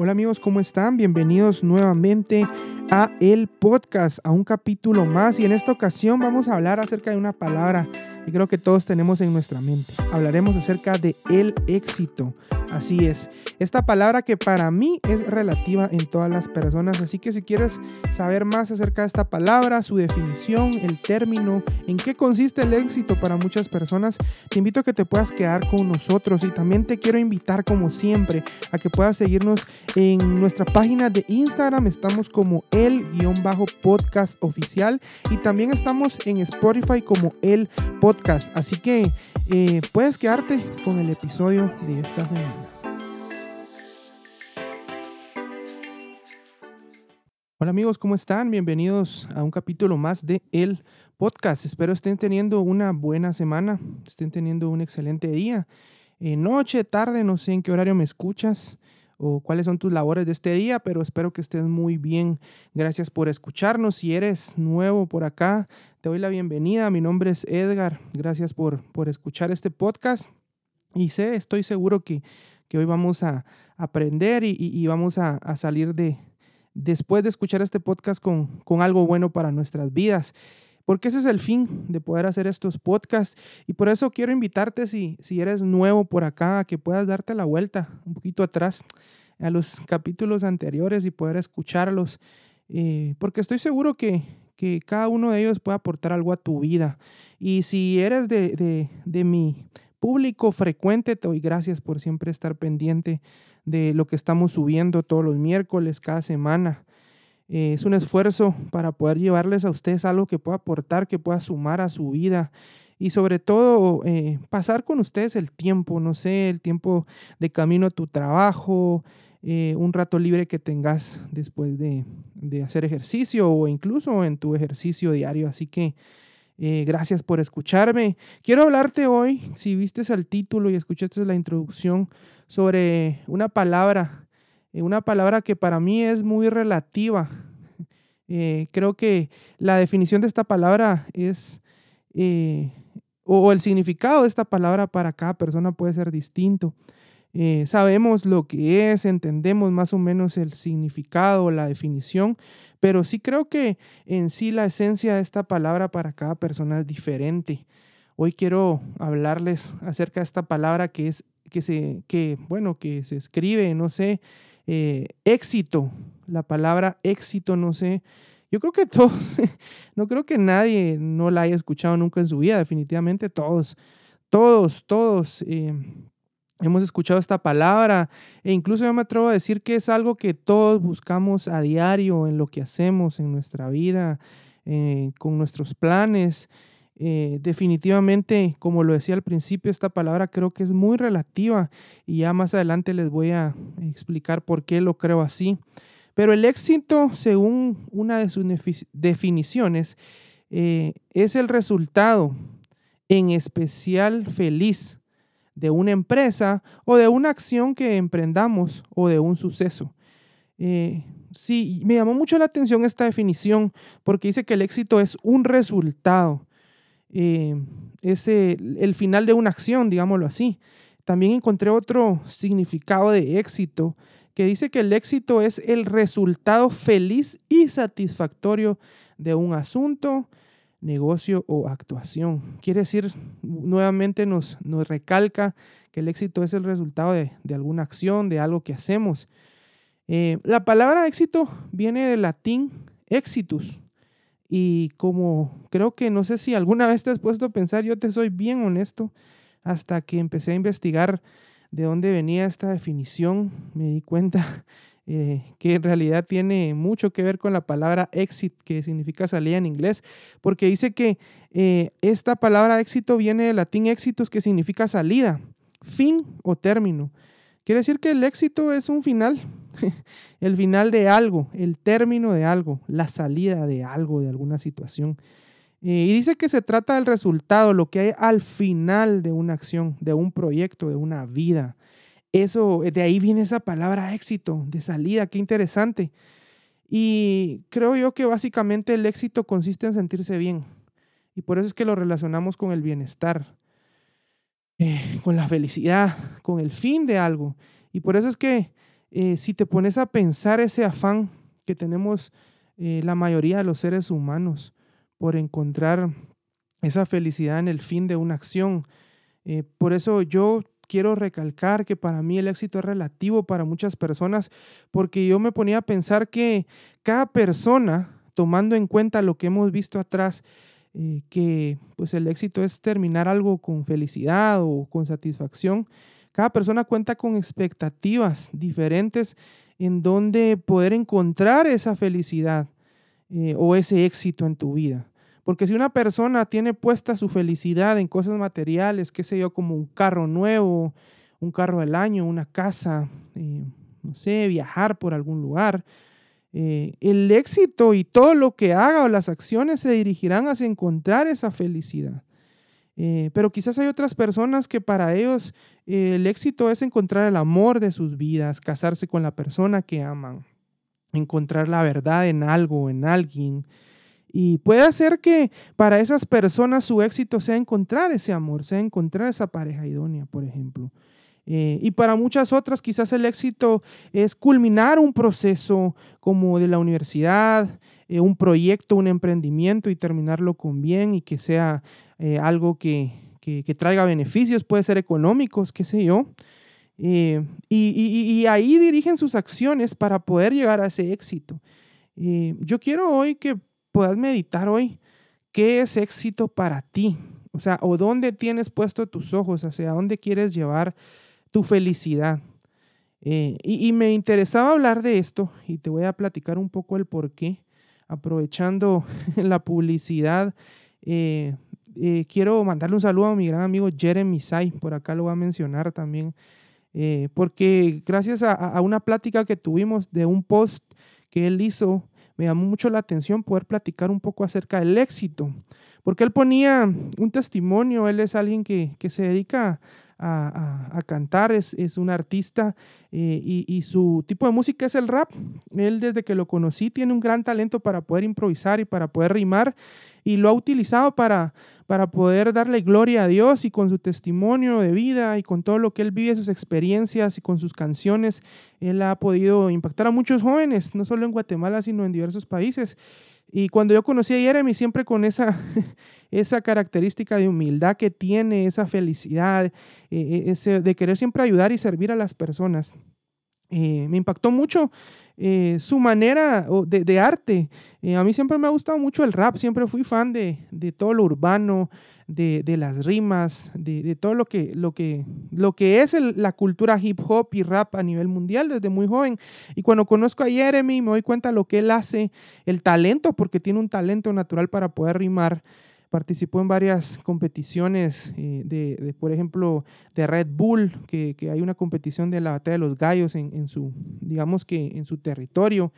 Hola amigos, ¿cómo están? Bienvenidos nuevamente a el podcast, a un capítulo más y en esta ocasión vamos a hablar acerca de una palabra que creo que todos tenemos en nuestra mente. Hablaremos acerca de el éxito. Así es, esta palabra que para mí es relativa en todas las personas, así que si quieres saber más acerca de esta palabra, su definición, el término, en qué consiste el éxito para muchas personas, te invito a que te puedas quedar con nosotros. Y también te quiero invitar como siempre a que puedas seguirnos en nuestra página de Instagram, estamos como el-podcast oficial. Y también estamos en Spotify como el podcast, así que eh, puedes quedarte con el episodio de esta semana. Hola amigos, ¿cómo están? Bienvenidos a un capítulo más de El Podcast. Espero estén teniendo una buena semana, estén teniendo un excelente día. Eh, noche, tarde, no sé en qué horario me escuchas o cuáles son tus labores de este día, pero espero que estés muy bien. Gracias por escucharnos. Si eres nuevo por acá, te doy la bienvenida. Mi nombre es Edgar. Gracias por, por escuchar este podcast. Y sé, estoy seguro que, que hoy vamos a aprender y, y vamos a, a salir de, después de escuchar este podcast con, con algo bueno para nuestras vidas. Porque ese es el fin de poder hacer estos podcasts. Y por eso quiero invitarte, si, si eres nuevo por acá, a que puedas darte la vuelta un poquito atrás a los capítulos anteriores y poder escucharlos. Eh, porque estoy seguro que, que, cada uno de ellos puede aportar algo a tu vida. Y si eres de, de, de mi público frecuente, te doy gracias por siempre estar pendiente de lo que estamos subiendo todos los miércoles, cada semana. Eh, es un esfuerzo para poder llevarles a ustedes algo que pueda aportar, que pueda sumar a su vida y sobre todo eh, pasar con ustedes el tiempo, no sé, el tiempo de camino a tu trabajo, eh, un rato libre que tengas después de, de, hacer ejercicio o incluso en tu ejercicio diario. Así que gracias por escucharme. Quiero hablarte hoy, si viste el título y escuchaste la introducción, sobre una palabra, eh, una palabra que para mí es muy relativa. Eh, creo que la definición de esta palabra es, eh, o el significado de esta palabra para cada persona puede ser distinto. sabemos lo que es, entendemos más o menos el significado, la definición, pero sí creo que en sí la esencia de esta palabra para cada persona es diferente. Hoy quiero hablarles acerca de esta palabra que es que se, que, bueno, que se escribe, no sé, eh, éxito, la palabra éxito, no sé. Yo creo que todos, no creo que nadie no la haya escuchado nunca en su vida, definitivamente todos, todos, todos eh, hemos escuchado esta palabra e incluso yo me atrevo a decir que es algo que todos buscamos a diario en lo que hacemos en nuestra vida, eh, con nuestros planes. Eh, definitivamente, como lo decía al principio, esta palabra creo que es muy relativa y ya más adelante les voy a explicar por qué lo creo así. Pero el éxito, según una de sus definiciones, eh, es el resultado en especial feliz de una empresa o de una acción que emprendamos o de un suceso. Eh, sí, me llamó mucho la atención esta definición porque dice que el éxito es un resultado eh, el final de una acción, digámoslo así. También encontré otro significado de éxito que dice que el éxito es el resultado feliz y satisfactorio de un asunto, negocio o actuación. Quiere decir, nuevamente nos, recalca que el éxito es el resultado de, alguna acción, de algo que hacemos. Eh, la palabra éxito viene del latín exitus, y como creo que no sé si alguna vez te has puesto a pensar, yo te soy bien honesto, hasta que empecé a investigar de dónde venía esta definición, me di cuenta eh, que en realidad tiene mucho que ver con la palabra exit, que significa salida en inglés, porque dice que eh, esta palabra éxito viene del latín éxitos, que significa salida, fin o término. Quiere decir que el éxito es un final, el final de algo, el término de algo, la salida de algo, de alguna situación. Eh, y dice que se trata del resultado, lo que hay al final de una acción, de un proyecto, de una vida. Eso, de ahí viene esa palabra éxito, de salida, qué interesante. Y creo yo que básicamente el éxito consiste en sentirse bien. Y por eso es que lo relacionamos con el bienestar. Eh, con la felicidad, con el fin de algo. Y por eso es que eh, si te pones a pensar ese afán que tenemos eh, la mayoría de los seres humanos por encontrar esa felicidad en el fin de una acción. Eh, por eso yo quiero recalcar que para mí el éxito es relativo para muchas personas, porque yo me ponía a pensar que cada persona, tomando en cuenta lo que hemos visto atrás, eh, que pues el éxito es terminar algo con felicidad o con satisfacción, cada persona cuenta con expectativas diferentes en donde poder encontrar esa felicidad eh, o ese éxito en tu vida. Porque si una persona tiene puesta su felicidad en cosas materiales, qué sé yo, como un carro nuevo, un carro del año, una casa, eh, no sé, viajar por algún lugar, eh, el éxito y todo lo que haga o las acciones se dirigirán hacia encontrar esa felicidad. Eh, pero quizás hay otras personas que para ellos el éxito es encontrar el amor de sus vidas, casarse con la persona que aman, encontrar la verdad en algo, en alguien, y puede ser que para esas personas su éxito sea encontrar ese amor, sea encontrar esa pareja idónea, por ejemplo. Eh, y para muchas otras quizás el éxito es culminar un proceso como de la universidad, eh, un proyecto, un emprendimiento y terminarlo con bien y que sea eh, algo que, que, traiga beneficios, puede ser económicos, qué sé yo. Y, y, y, ahí dirigen sus acciones para poder llegar a ese éxito. yo quiero hoy que puedas meditar hoy qué es éxito para ti. O sea, o dónde tienes puesto tus ojos, hacia dónde quieres llevar tu felicidad. Eh, y, me interesaba hablar de esto y te voy a platicar un poco el por qué. Aprovechando la publicidad, eh, eh, quiero mandarle un saludo a mi gran amigo Jeremy Sai, por acá lo voy a mencionar también, porque gracias a, una plática que tuvimos de un post que él hizo me llamó mucho la atención poder platicar un poco acerca del éxito, porque él ponía un testimonio, él es alguien que, se dedica a, cantar, es, un artista eh, y, y, su tipo de música es el rap. Él desde que lo conocí tiene un gran talento para poder improvisar y para poder rimar y lo ha utilizado para, para poder darle gloria a Dios y con su testimonio de vida y con todo lo que él vive, sus experiencias y con sus canciones, él ha podido impactar a muchos jóvenes, no solo en Guatemala, sino en diversos países. Y cuando yo conocí a Jeremy, siempre con esa, esa característica de humildad que tiene, esa felicidad, eh, eh, ese, de querer siempre ayudar y servir a las personas. Eh, me impactó mucho eh, su manera de, arte. Eh, a mí siempre me ha gustado mucho el rap, siempre fui fan de, todo lo urbano, de, las rimas, de, todo lo que, lo que, lo que es la cultura hip hop y rap a nivel mundial desde muy joven. Y cuando conozco a Jeremy me doy cuenta de lo que él hace, el talento, porque tiene un talento natural para poder rimar participó en varias competiciones eh, de, por ejemplo, de Red Bull, que, hay una competición de la batalla de los gallos en, su, digamos que en su territorio.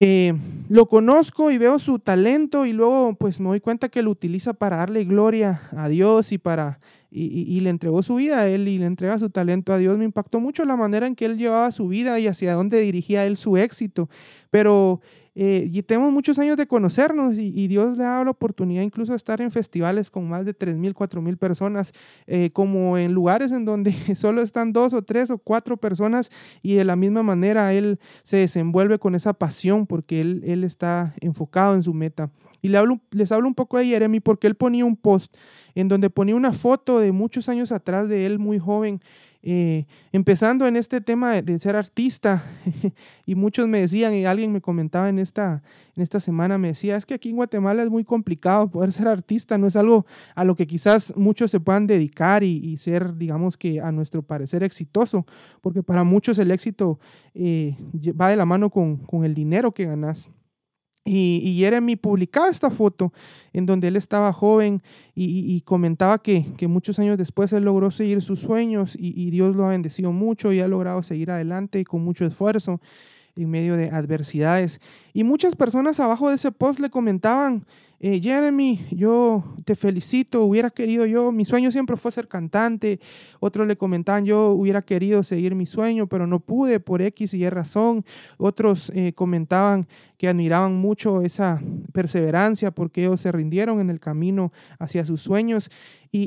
Eh, lo conozco y veo su talento y luego pues me doy cuenta que lo utiliza para darle gloria a Dios y para y, le entregó su vida a él y le entrega su talento a Dios. Me impactó mucho la manera en que él llevaba su vida y hacia dónde dirigía él su éxito. Pero eh, y tenemos muchos años de conocernos y, Dios le ha dado la oportunidad incluso de estar en festivales con más de 3.000, 4.000 personas, eh, como en lugares en donde solo están dos o tres o cuatro personas y de la misma manera Él se desenvuelve con esa pasión porque Él, él está enfocado en su meta. Y le hablo, les hablo un poco de Jeremy porque él ponía un post en donde ponía una foto de muchos años atrás de él muy joven eh, empezando en este tema de, ser artista, y muchos me decían, y alguien me comentaba en esta, en esta semana, me decía, es que aquí en Guatemala es muy complicado poder ser artista, no es algo a lo que quizás muchos se puedan dedicar y, ser, digamos que a nuestro parecer, exitoso, porque para muchos el éxito eh, va de la mano con, con el dinero que ganas. Y, Jeremy publicaba esta foto en donde él estaba joven y, comentaba que, muchos años después él logró seguir sus sueños y, Dios lo ha bendecido mucho y ha logrado seguir adelante con mucho esfuerzo en medio de adversidades. Y muchas personas abajo de ese post le comentaban eh, Jeremy, yo te felicito, hubiera querido yo, mi sueño siempre fue ser cantante, otros le comentaban, yo hubiera querido seguir mi sueño, pero no pude por X y Y razón, otros eh, comentaban que admiraban mucho esa perseverancia porque ellos se rindieron en el camino hacia sus sueños. Y,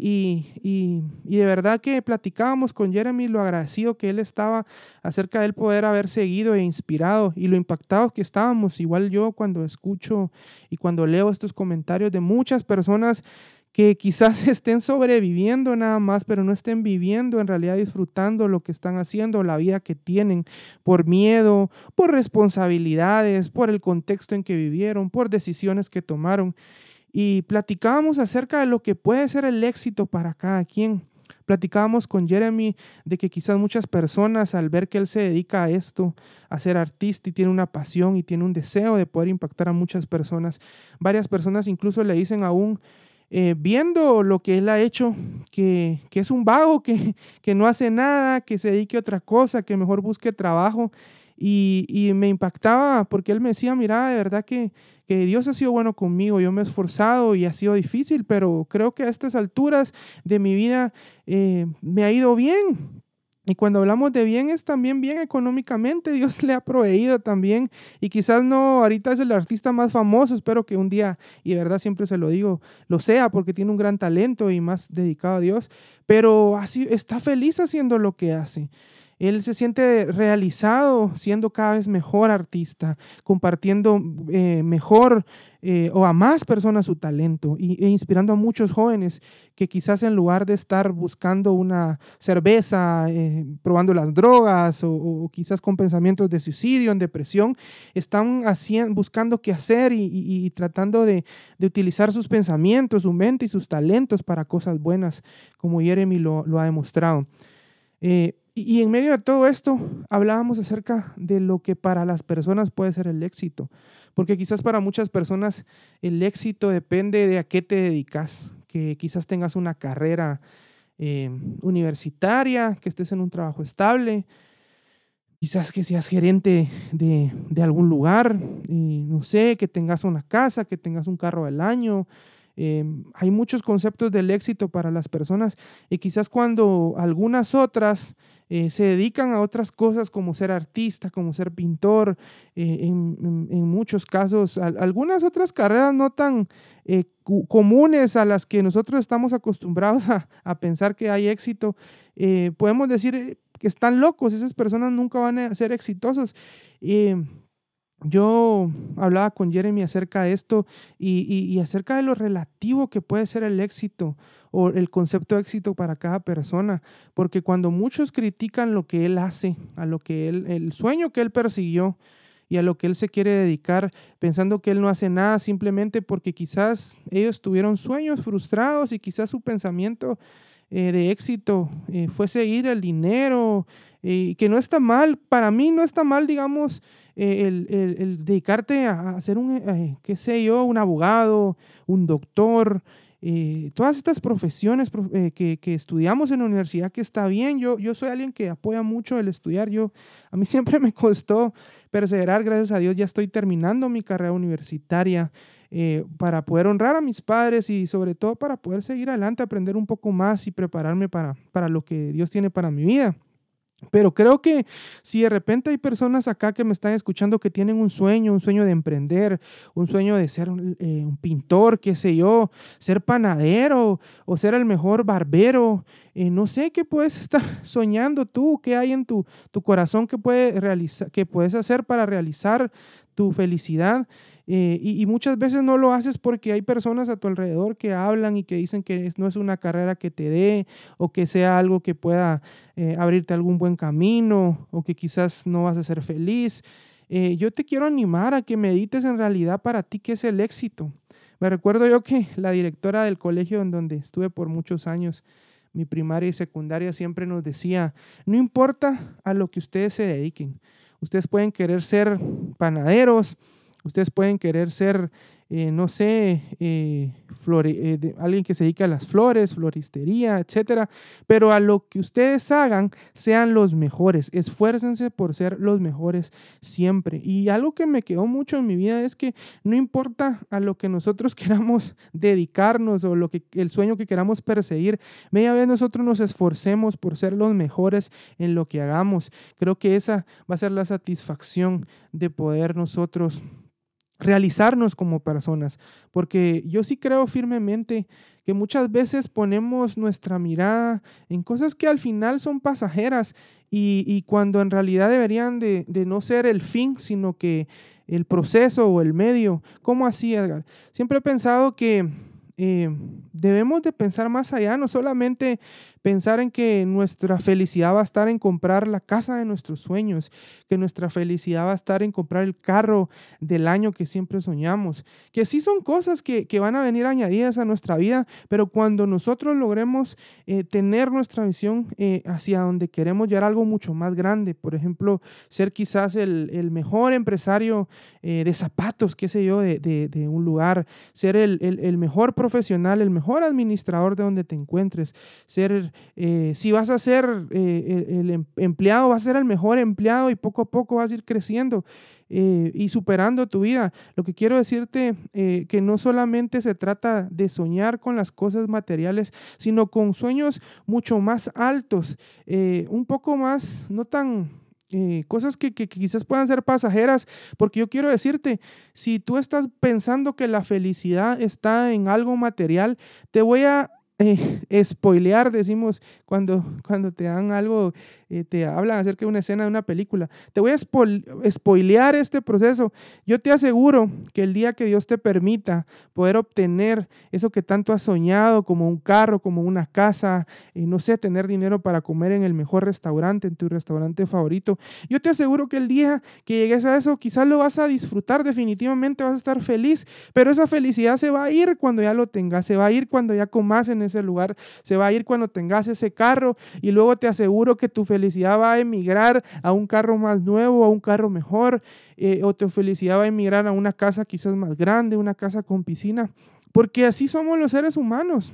y, y, de verdad que platicábamos con Jeremy lo agradecido que él estaba acerca del poder haber seguido e inspirado y lo impactados que estábamos, igual yo cuando escucho y cuando leo estos comentarios de muchas personas que quizás estén sobreviviendo nada más, pero no estén viviendo en realidad disfrutando lo que están haciendo, la vida que tienen, por miedo, por responsabilidades, por el contexto en que vivieron, por decisiones que tomaron. Y platicábamos acerca de lo que puede ser el éxito para cada quien. Platicábamos con Jeremy de que quizás muchas personas al ver que él se dedica a esto, a ser artista y tiene una pasión y tiene un deseo de poder impactar a muchas personas, varias personas incluso le dicen aún, eh, viendo lo que él ha hecho, que, es un vago, que, que, no hace nada, que se dedique a otra cosa, que mejor busque trabajo. Y, me impactaba porque él me decía, mira, de verdad que, que Dios ha sido bueno conmigo, yo me he esforzado y ha sido difícil, pero creo que a estas alturas de mi vida eh, me ha ido bien. Y cuando hablamos de bien es también bien económicamente, Dios le ha proveído también y quizás no, ahorita es el artista más famoso, espero que un día, y de verdad siempre se lo digo, lo sea porque tiene un gran talento y más dedicado a Dios, pero así está feliz haciendo lo que hace. Él se siente realizado siendo cada vez mejor artista, compartiendo eh, mejor eh, o a más personas su talento y, e inspirando a muchos jóvenes que quizás en lugar de estar buscando una cerveza, eh, probando las drogas o, quizás con pensamientos de suicidio, en depresión, están buscando qué hacer y, tratando de, utilizar sus pensamientos, su mente y sus talentos para cosas buenas, como Jeremy lo ha demostrado. Y, en medio de todo esto hablábamos acerca de lo que para las personas puede ser el éxito, porque quizás para muchas personas el éxito depende de a qué te dedicas, que quizás tengas una carrera eh, universitaria, que estés en un trabajo estable, quizás que seas gerente de, de algún lugar, no sé, que tengas una casa, que tengas un carro del año, Em, hay muchos conceptos del éxito para las personas y quizás cuando algunas otras eh, se dedican a otras cosas como ser artista, como ser pintor, eh, en, muchos casos, algunas otras carreras no tan eh, comunes a las que nosotros estamos acostumbrados a, a pensar que hay éxito, podemos decir que están locos, esas personas nunca van a ser exitosos. Yo hablaba con Jeremy acerca de esto y, acerca de lo relativo que puede ser el éxito o el concepto de éxito para cada persona, porque cuando muchos critican lo que él hace, a lo que él, el sueño que él persiguió y a lo que él se quiere dedicar, pensando que él no hace nada simplemente porque quizás ellos tuvieron sueños frustrados y quizás su pensamiento eh, de éxito eh, fue seguir el dinero, y que no está mal, para mí no está mal, digamos, eh, el, dedicarte a, ser un, eh, qué sé yo, un abogado, un doctor, eh, todas estas profesiones que, que, estudiamos en la universidad, que está bien, yo, yo soy alguien que apoya mucho el estudiar, yo, a mí siempre me costó perseverar, gracias a Dios ya estoy terminando mi carrera universitaria. para poder honrar a mis padres y sobre todo para poder seguir adelante, aprender un poco más y prepararme para, para lo que Dios tiene para mi vida. Pero creo que si de repente hay personas acá que me están escuchando que tienen un sueño, un sueño de emprender, un sueño de ser un, eh, pintor, qué sé yo, ser panadero o ser el mejor barbero, eh, no sé qué puedes estar soñando tú, qué hay en tu, tu corazón que, puede realizar, que puedes hacer para realizar tu felicidad. Eh, y, muchas veces no lo haces porque hay personas a tu alrededor que hablan y que dicen que no es una carrera que te dé o que sea algo que pueda eh, abrirte algún buen camino o que quizás no vas a ser feliz. Eh, yo te quiero animar a que medites en realidad para ti qué es el éxito. Me recuerdo yo que la directora del colegio en donde estuve por muchos años, mi primaria y secundaria, siempre nos decía, no importa a lo que ustedes se dediquen, ustedes pueden querer ser panaderos, Ustedes pueden querer ser eh, no sé, eh, eh, alguien que se dedica a las flores, floristería, etcétera. Pero a lo que ustedes hagan, sean los mejores. Esfuércense por ser los mejores siempre. Y algo que me quedó mucho en mi vida es que no importa a lo que nosotros queramos dedicarnos o lo que el sueño que queramos perseguir, media vez nosotros nos esforcemos por ser los mejores en lo que hagamos. Creo que esa va a ser la satisfacción de poder nosotros realizarnos como personas, porque yo sí creo firmemente que muchas veces ponemos nuestra mirada en cosas que al final son pasajeras y, cuando en realidad deberían de, de, no ser el fin, sino que el proceso o el medio. ¿Cómo así, Edgar? Siempre he pensado que eh, debemos de pensar más allá, no solamente pensar en que nuestra felicidad va a estar en comprar la casa de nuestros sueños, que nuestra felicidad va a estar en comprar el carro del año que siempre soñamos, que sí son cosas que, van a venir añadidas a nuestra vida, pero cuando nosotros logremos eh, tener nuestra visión eh, hacia donde queremos llegar algo mucho más grande, por ejemplo, ser quizás el, mejor empresario de zapatos, qué sé yo, de, un lugar, ser el, el mejor profesional, profesional, el mejor administrador de donde te encuentres, ser, eh, si vas a ser eh, el, em, empleado, vas a ser el mejor empleado y poco a poco vas a ir creciendo eh, y superando tu vida. Lo que quiero decirte que no solamente se trata de soñar con las cosas materiales, sino con sueños mucho más altos, un poco más, no tan eh, cosas que, que, quizás puedan ser pasajeras, porque yo quiero decirte, si tú estás pensando que la felicidad está en algo material, te voy a eh, spoilear, decimos, cuando, cuando te dan algo, eh, te hablan acerca de una escena de una película. Te voy a spoilear este proceso. Yo te aseguro que el día que Dios te permita poder obtener eso que tanto has soñado, como un carro, como una casa, y no sé, tener dinero para comer en el mejor restaurante, en tu restaurante favorito, yo te aseguro que el día que llegues a eso, quizás lo vas a disfrutar definitivamente, vas a estar feliz, pero esa felicidad se va a ir cuando ya lo tengas, se va a ir cuando ya comas en ese lugar, se va a ir cuando tengas ese carro y luego te aseguro que tu felicidad va a emigrar a un carro más nuevo, a un carro mejor, eh, o tu felicidad va a emigrar a una casa quizás más grande, una casa con piscina, porque así somos los seres humanos.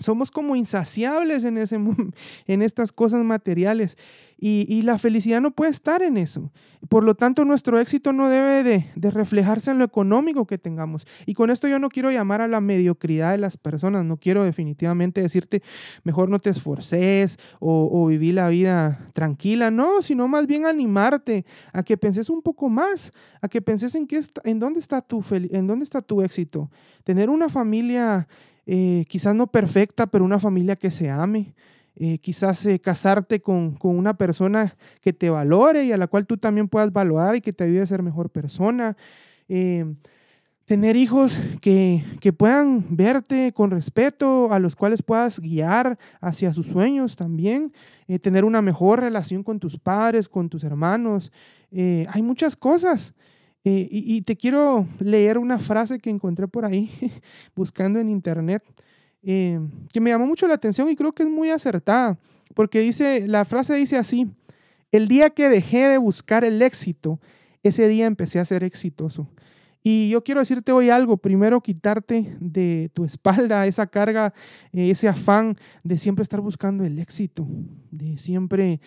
Somos como insaciables en, ese, en estas cosas materiales y, la felicidad no puede estar en eso. Por lo tanto, nuestro éxito no debe de, reflejarse en lo económico que tengamos. Y con esto yo no quiero llamar a la mediocridad de las personas, no quiero definitivamente decirte, mejor no te esforces o, o viví la vida tranquila, no, sino más bien animarte a que penses un poco más, a que penses en, qué en, dónde, está tu en dónde está tu éxito. Tener una familia eh, quizás no perfecta, pero una familia que se ame. Eh, quizás eh, casarte con, una persona que te valore y a la cual tú también puedas valorar y que te ayude a ser mejor persona. tener hijos que, que, puedan verte con respeto, a los cuales puedas guiar hacia sus sueños también. tener una mejor relación con tus padres, con tus hermanos. hay muchas cosas eh, y, te quiero leer una frase que encontré por ahí buscando en internet, eh, que me llamó mucho la atención y creo que es muy acertada, porque dice, la frase dice así, el día que dejé de buscar el éxito, ese día empecé a ser exitoso. Y yo quiero decirte hoy algo, primero quitarte de tu espalda esa carga, eh, ese afán de siempre estar buscando el éxito, de siempre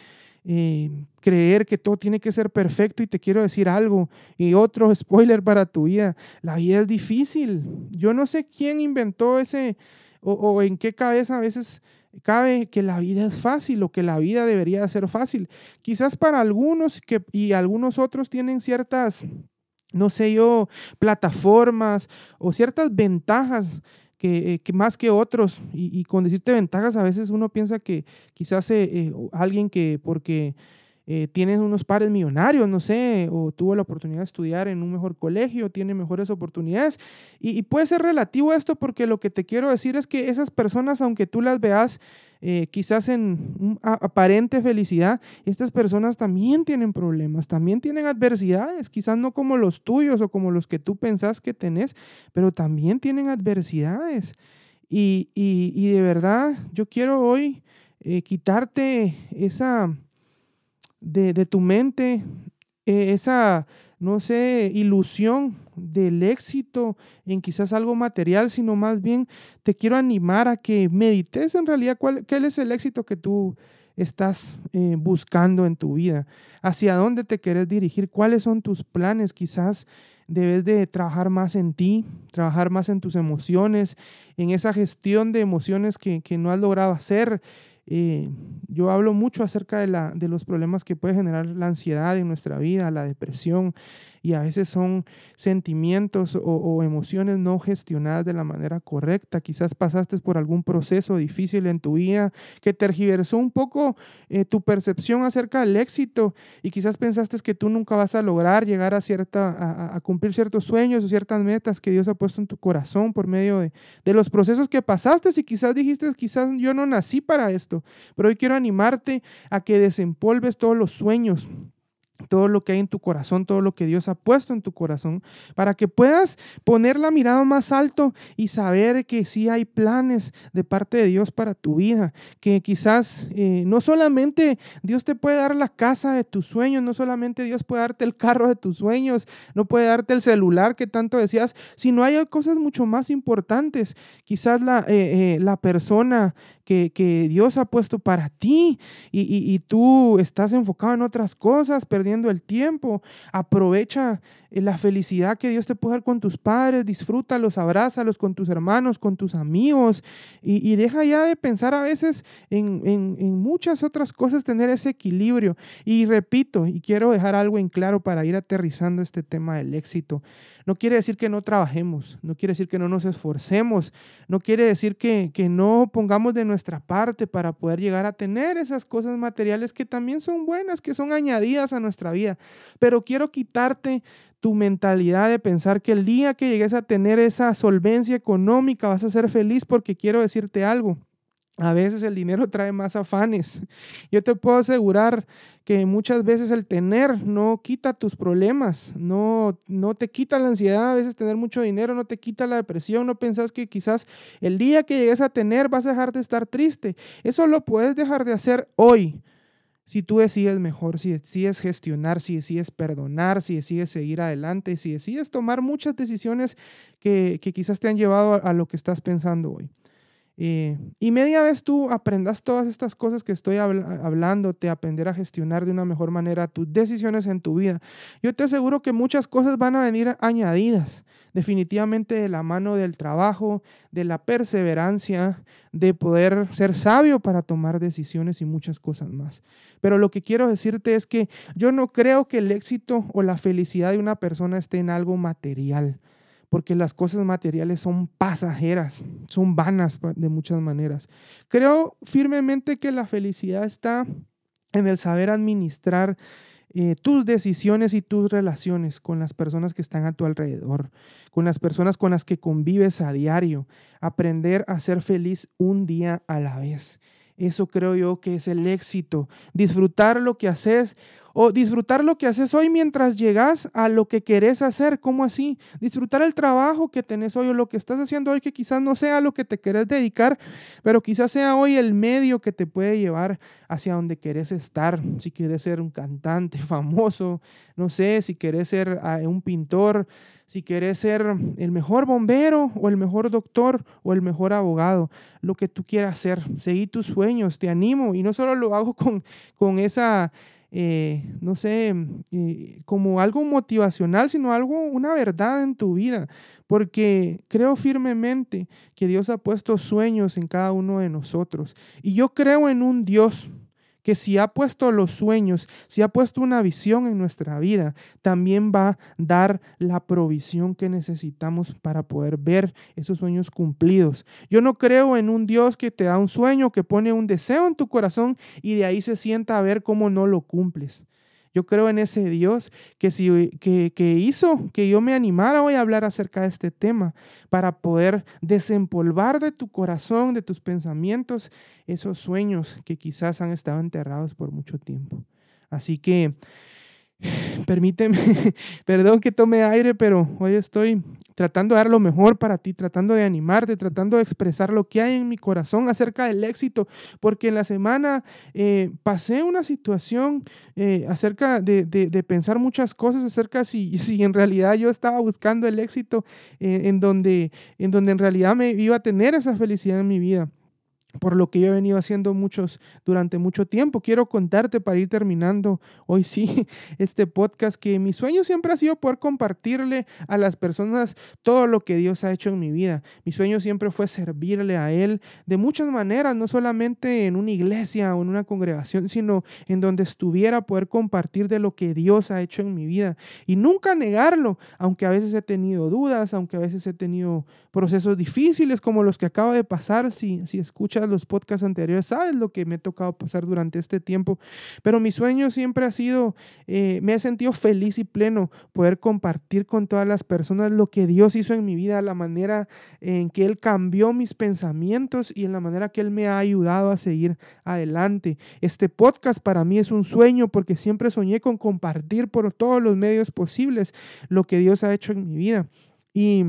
eh, creer que todo tiene que ser perfecto y te quiero decir algo y otro spoiler para tu vida. La vida es difícil. Yo no sé quién inventó ese o, en qué cabeza a veces cabe que la vida es fácil o que la vida debería ser fácil. Quizás para algunos que, y algunos otros tienen ciertas, no sé yo, plataformas o ciertas ventajas eh, que, más que otros. Y, con decirte ventajas, a veces uno piensa que quizás eh, eh, alguien que porque eh, unos padres millonarios, no sé, o tuvo la oportunidad de estudiar en un mejor colegio, tiene mejores oportunidades. Y, puede ser relativo a esto porque lo que te quiero decir es que esas personas, aunque tú las veas quizás en aparente felicidad, estas personas también tienen problemas, también tienen adversidades, quizás no como los tuyos o como los que tú pensás que tenés, pero también tienen adversidades. Y, y, de verdad, yo quiero hoy eh, quitarte esa, de, tu mente, eh, esa no sé, ilusión del éxito en quizás algo material, sino más bien te quiero animar a que medites en realidad cuál, es el éxito que tú estás eh, buscando en tu vida, hacia dónde te quieres dirigir, cuáles son tus planes, quizás debes de trabajar más en ti, trabajar más en tus emociones, en esa gestión de emociones que, que no has logrado hacer, eh, yo hablo mucho acerca de, la, de los problemas que puede generar la ansiedad en nuestra vida, la depresión, y a veces son sentimientos o, emociones no gestionadas de la manera correcta. Quizás pasaste por algún proceso difícil en tu vida que tergiversó un poco eh, tu percepción acerca del éxito y quizás pensaste que tú nunca vas a lograr llegar a, cierta, a, cumplir ciertos sueños o ciertas metas que Dios ha puesto en tu corazón por medio de, de los procesos que pasaste y quizás dijiste, quizás yo no nací para esto, pero hoy quiero animarte a que desempolves todos los sueños todo lo que hay en tu corazón, todo lo que Dios ha puesto en tu corazón, para que puedas poner la mirada más alto y saber que sí hay planes de parte de Dios para tu vida, que quizás eh, no solamente Dios te puede dar la casa de tus sueños, no solamente Dios puede darte el carro de tus sueños, no puede darte el celular que tanto decías, sino hay cosas mucho más importantes, quizás la, eh, eh, la persona que, Dios ha puesto para ti y, y tú estás enfocado en otras cosas, perdiendo el tiempo. Aprovecha la felicidad que Dios te puede dar con tus padres, disfrútalos, abrázalos con tus hermanos, con tus amigos y, deja ya de pensar a veces en, en, muchas otras cosas, tener ese equilibrio. Y repito, y quiero dejar algo en claro para ir aterrizando este tema del éxito. No quiere decir que no trabajemos, no quiere decir que no nos esforcemos, no quiere decir que, que no pongamos de nuestra parte para poder llegar a tener esas cosas materiales que también son buenas, que son añadidas a nuestra vida. Pero quiero quitarte tu mentalidad de pensar que el día que llegues a tener esa solvencia económica vas a ser feliz porque quiero decirte algo. A veces el dinero trae más afanes. Yo te puedo asegurar que muchas veces el tener no quita tus problemas, no, no te quita la ansiedad, a veces tener mucho dinero no te quita la depresión, no pensás que quizás el día que llegues a tener vas a dejar de estar triste. Eso lo puedes dejar de hacer hoy si tú decides mejor, si decides gestionar, si decides perdonar, si decides seguir adelante, si decides tomar muchas decisiones que, quizás te han llevado a, lo que estás pensando hoy. Eh, y media vez tú aprendas todas estas cosas que estoy hablando, te aprender a gestionar de una mejor manera tus decisiones en tu vida. Yo te aseguro que muchas cosas van a venir añadidas, definitivamente de la mano del trabajo, de la perseverancia, de poder ser sabio para tomar decisiones y muchas cosas más. Pero lo que quiero decirte es que yo no creo que el éxito o la felicidad de una persona esté en algo material porque las cosas materiales son pasajeras, son vanas de muchas maneras. Creo firmemente que la felicidad está en el saber administrar eh, tus decisiones y tus relaciones con las personas que están a tu alrededor, con las personas con las que convives a diario, aprender a ser feliz un día a la vez. Eso creo yo que es el éxito. Disfrutar lo que haces o disfrutar lo que haces hoy mientras llegas a lo que querés hacer. ¿Cómo así? Disfrutar el trabajo que tenés hoy o lo que estás haciendo hoy que quizás no sea lo que te querés dedicar, pero quizás sea hoy el medio que te puede llevar hacia donde querés estar. Si quieres ser un cantante famoso, no sé, si querés ser ah, un pintor, si quieres ser el mejor bombero o el mejor doctor o el mejor abogado, lo que tú quieras hacer, seguí tus sueños, te animo y no solo lo hago con, con esa eh, no sé, eh, como algo motivacional, sino algo, una verdad en tu vida, porque creo firmemente que Dios ha puesto sueños en cada uno de nosotros. Y yo creo en un Dios que si ha puesto los sueños, si ha puesto una visión en nuestra vida, también va a dar la provisión que necesitamos para poder ver esos sueños cumplidos. Yo no creo en un Dios que te da un sueño, que pone un deseo en tu corazón y de ahí se sienta a ver cómo no lo cumples. Yo creo en ese Dios que, si, que, hizo que yo me animara hoy a hablar acerca de este tema para poder desempolvar de tu corazón, de tus pensamientos, esos sueños que quizás han estado enterrados por mucho tiempo. Así que Permíteme, perdón que tome aire, pero hoy estoy tratando de dar lo mejor para ti, tratando de animarte, tratando de expresar lo que hay en mi corazón acerca del éxito, porque en la semana eh, pasé una situación eh, acerca de, pensar muchas cosas acerca si, si en realidad yo estaba buscando el éxito eh, en, donde, en donde en realidad me iba a tener esa felicidad en mi vida por lo que yo he venido haciendo muchos durante mucho tiempo. Quiero contarte para ir terminando hoy sí este podcast que mi sueño siempre ha sido poder compartirle a las personas todo lo que Dios ha hecho en mi vida. Mi sueño siempre fue servirle a Él de muchas maneras, no solamente en una iglesia o en una congregación, sino en donde estuviera poder compartir de lo que Dios ha hecho en mi vida y nunca negarlo, aunque a veces he tenido dudas, aunque a veces he tenido procesos difíciles como los que acabo de pasar, si, si escuchas los podcasts anteriores, sabes lo que me ha tocado pasar durante este tiempo. Pero mi sueño siempre ha sido, eh, me he sentido feliz y pleno poder compartir con todas las personas lo que Dios hizo en mi vida, la manera en que Él cambió mis pensamientos y en la manera que Él me ha ayudado a seguir adelante. Este podcast para mí es un sueño porque siempre soñé con compartir por todos los medios posibles lo que Dios ha hecho en mi vida. Y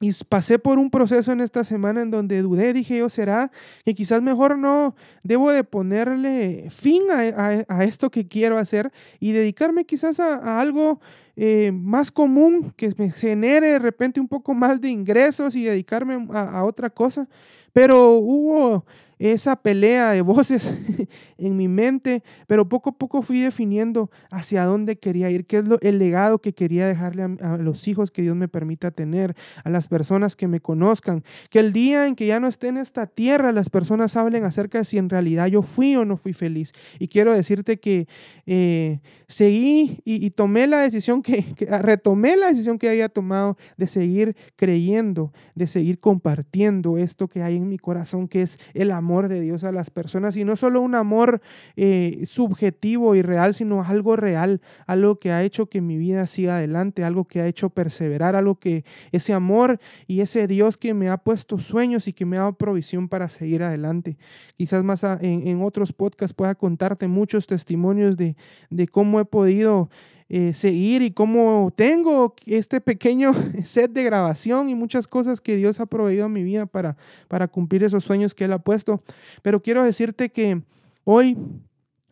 y pasé por un proceso en esta semana en donde dudé, dije yo, ¿será que quizás mejor no debo de ponerle fin a, esto que quiero hacer y dedicarme quizás a, algo eh, más común, que me genere de repente un poco más de ingresos y dedicarme a otra cosa? Pero hubo esa pelea de voces en mi mente, pero poco a poco fui definiendo hacia dónde quería ir, qué es lo, el legado que quería dejarle a, los hijos que Dios me permita tener, a las personas que me conozcan, que el día en que ya no esté en esta tierra, las personas hablen acerca de si en realidad yo fui o no fui feliz. Y quiero decirte que eh, seguí y, tomé la decisión que, retomé la decisión que había tomado de seguir creyendo, de seguir compartiendo esto que hay en mi corazón, que es el amor de Dios a las personas y no solo un amor eh, subjetivo y real, sino algo real, algo que ha hecho que mi vida siga adelante, algo que ha hecho perseverar, algo que ese amor y ese Dios que me ha puesto sueños y que me ha dado provisión para seguir adelante. Quizás más en, otros podcasts pueda contarte muchos testimonios de, de cómo he podido eh, seguir y cómo tengo este pequeño set de grabación y muchas cosas que Dios ha proveído a mi vida para, para cumplir esos sueños que Él ha puesto. Pero quiero decirte que hoy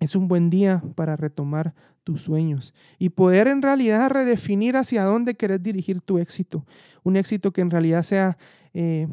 es un buen día para retomar tus sueños y poder en realidad redefinir hacia dónde querés dirigir tu éxito. Un éxito que en realidad sea... Eh,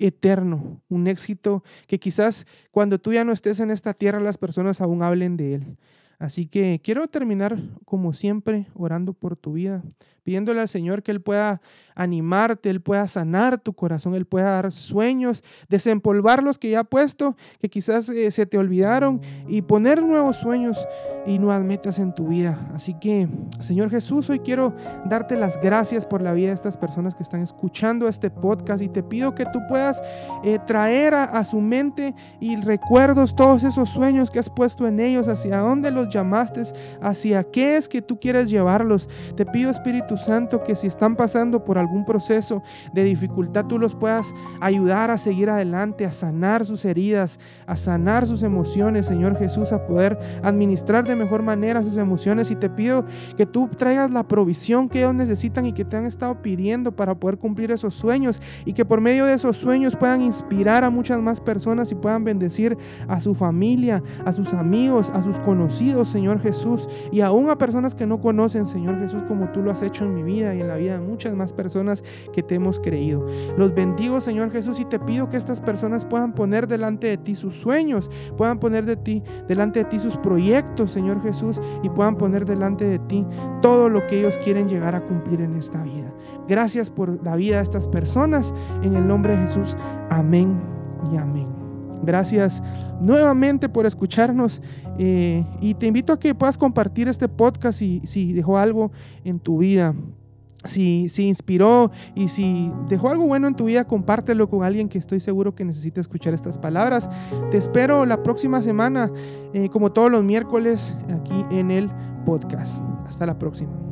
eterno, un éxito que quizás cuando tú ya no estés en esta tierra las personas aún hablen de él. Así que quiero terminar como siempre orando por tu vida, pidiéndole al Señor que Él pueda animarte, Él pueda sanar tu corazón, Él pueda dar sueños, desempolvar los que ya ha puesto, que quizás eh, se te olvidaron, y poner nuevos sueños y nuevas metas en tu vida. Así que, Señor Jesús, hoy quiero darte las gracias por la vida de estas personas que están escuchando este podcast y te pido que tú puedas eh, traer a, a su mente y recuerdos todos esos sueños que has puesto en ellos, hacia dónde los llamaste, hacia qué es que tú quieres llevarlos. Te pido, Espíritu Santo, que si están pasando por algún proceso de dificultad, tú los puedas ayudar a seguir adelante, a sanar sus heridas, a sanar sus emociones, Señor Jesús, a poder administrar de mejor manera sus emociones. Y te pido que tú traigas la provisión que ellos necesitan y que te han estado pidiendo para poder cumplir esos sueños y que por medio de esos sueños puedan inspirar a muchas más personas y puedan bendecir a su familia, a sus amigos, a sus conocidos, Señor Jesús, y aún a personas que no conocen, Señor Jesús, como tú lo has hecho mi vida y en la vida de muchas más personas que te hemos creído. Los bendigo, Señor Jesús, y te pido que estas personas puedan poner delante de ti sus sueños, puedan poner de ti, delante de ti sus proyectos, Señor Jesús, y puedan poner delante de ti todo lo que ellos quieren llegar a cumplir en esta vida. Gracias por la vida de estas personas. En el nombre de Jesús. Amén y amén. Gracias nuevamente por escucharnos eh, y te invito a que puedas compartir este podcast si, si dejó algo en tu vida si, si, inspiró y si dejó algo bueno en tu vida, compártelo con alguien que estoy seguro que necesita escuchar estas palabras. Te espero la próxima semana, eh, como todos los miércoles, aquí en el podcast. Hasta la próxima.